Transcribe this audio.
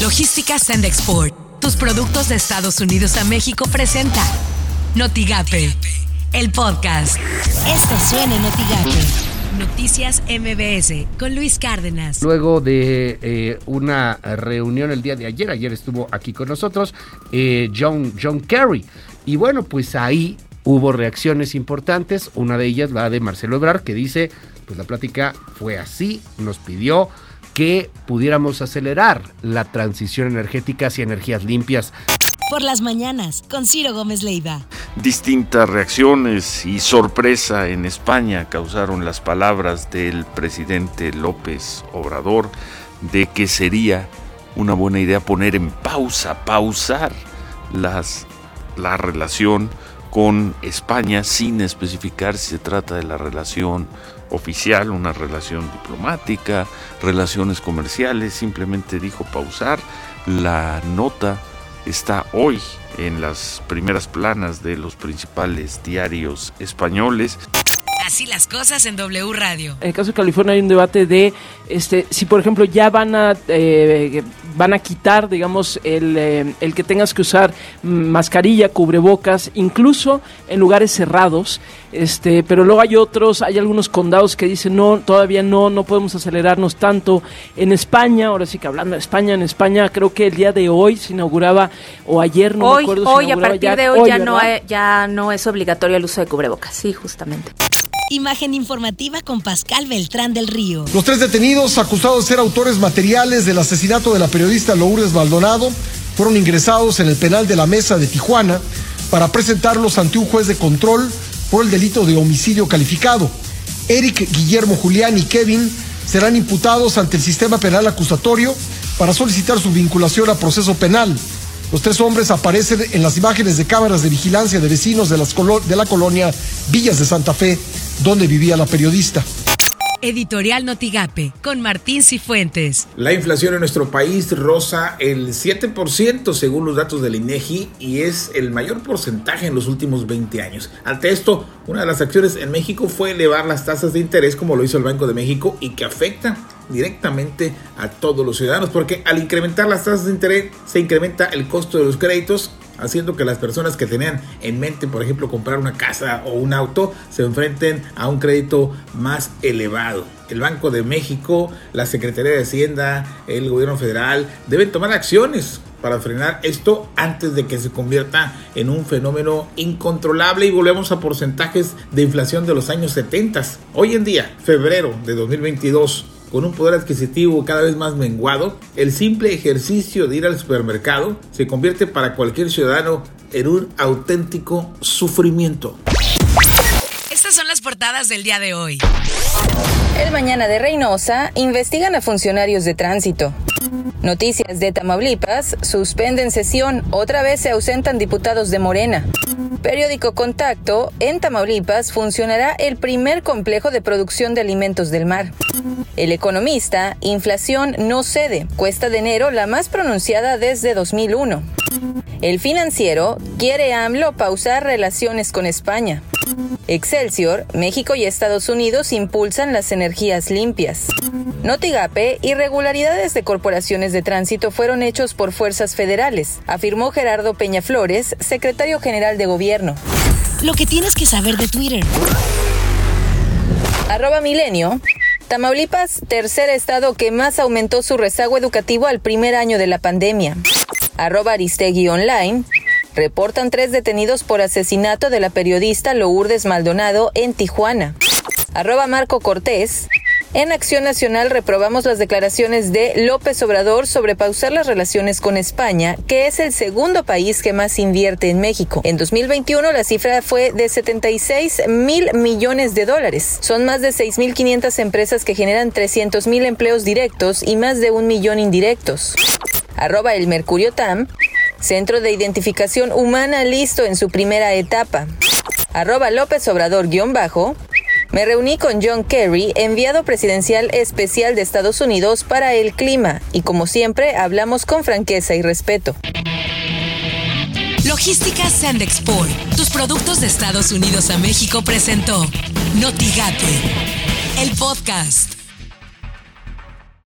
Logística Send Export. Tus productos de Estados Unidos a México presenta Notigape, el podcast. Esto suena en Notigape. Noticias MBS con Luis Cárdenas. Luego de eh, una reunión el día de ayer, ayer estuvo aquí con nosotros eh, John, John Kerry. Y bueno, pues ahí hubo reacciones importantes. Una de ellas, la de Marcelo Ebrard, que dice, pues la plática fue así, nos pidió que pudiéramos acelerar la transición energética hacia energías limpias. Por las mañanas, con Ciro Gómez Leiva. Distintas reacciones y sorpresa en España causaron las palabras del presidente López Obrador de que sería una buena idea poner en pausa, pausar las, la relación con España sin especificar si se trata de la relación oficial, una relación diplomática, relaciones comerciales, simplemente dijo pausar. La nota está hoy en las primeras planas de los principales diarios españoles. Así las cosas en W Radio. En el caso de California hay un debate de este si por ejemplo ya van a eh, van a quitar digamos el, eh, el, que tengas que usar mascarilla, cubrebocas, incluso en lugares cerrados. Este, pero luego hay otros, hay algunos condados que dicen no, todavía no, no podemos acelerarnos tanto. En España, ahora sí que hablando de España, en España creo que el día de hoy se inauguraba o ayer no hoy, me acuerdo. Hoy a partir de hoy, hoy ya no ya no es obligatorio el uso de cubrebocas, sí, justamente. Imagen informativa con Pascal Beltrán del Río. Los tres detenidos acusados de ser autores materiales del asesinato de la periodista Lourdes Maldonado fueron ingresados en el penal de la Mesa de Tijuana para presentarlos ante un juez de control por el delito de homicidio calificado. Eric, Guillermo, Julián y Kevin serán imputados ante el sistema penal acusatorio para solicitar su vinculación a proceso penal. Los tres hombres aparecen en las imágenes de cámaras de vigilancia de vecinos de, de la colonia Villas de Santa Fe, donde vivía la periodista. Editorial Notigape con Martín Cifuentes. La inflación en nuestro país roza el 7% según los datos del INEGI y es el mayor porcentaje en los últimos 20 años. Ante esto, una de las acciones en México fue elevar las tasas de interés como lo hizo el Banco de México y que afecta directamente a todos los ciudadanos porque al incrementar las tasas de interés se incrementa el costo de los créditos haciendo que las personas que tenían en mente, por ejemplo, comprar una casa o un auto, se enfrenten a un crédito más elevado. El Banco de México, la Secretaría de Hacienda, el gobierno federal deben tomar acciones para frenar esto antes de que se convierta en un fenómeno incontrolable y volvemos a porcentajes de inflación de los años 70. Hoy en día, febrero de 2022, con un poder adquisitivo cada vez más menguado, el simple ejercicio de ir al supermercado se convierte para cualquier ciudadano en un auténtico sufrimiento. Son las portadas del día de hoy. El mañana de Reynosa investigan a funcionarios de tránsito. Noticias de Tamaulipas, suspenden sesión, otra vez se ausentan diputados de Morena. Periódico Contacto, en Tamaulipas funcionará el primer complejo de producción de alimentos del mar. El economista, inflación no cede, cuesta de enero la más pronunciada desde 2001. El financiero, quiere AMLO pausar relaciones con España. Excelsior, México y Estados Unidos impulsan las energías limpias. Notigape, irregularidades de corporaciones de tránsito fueron hechos por fuerzas federales, afirmó Gerardo Peñaflores, secretario general de gobierno. Lo que tienes que saber de Twitter. Arroba Milenio. Tamaulipas, tercer estado que más aumentó su rezago educativo al primer año de la pandemia. Arroba Aristegui Online. Reportan tres detenidos por asesinato de la periodista Lourdes Maldonado en Tijuana. Arroba Marco Cortés. En Acción Nacional reprobamos las declaraciones de López Obrador sobre pausar las relaciones con España, que es el segundo país que más invierte en México. En 2021 la cifra fue de 76 mil millones de dólares. Son más de 6.500 empresas que generan 300 mil empleos directos y más de un millón indirectos. Arroba el Mercurio Tam. Centro de Identificación Humana listo en su primera etapa. Arroba López Obrador-bajo. Me reuní con John Kerry, enviado presidencial especial de Estados Unidos para el clima, y como siempre hablamos con franqueza y respeto. Logística Send Export, tus productos de Estados Unidos a México presentó Notigate, el podcast.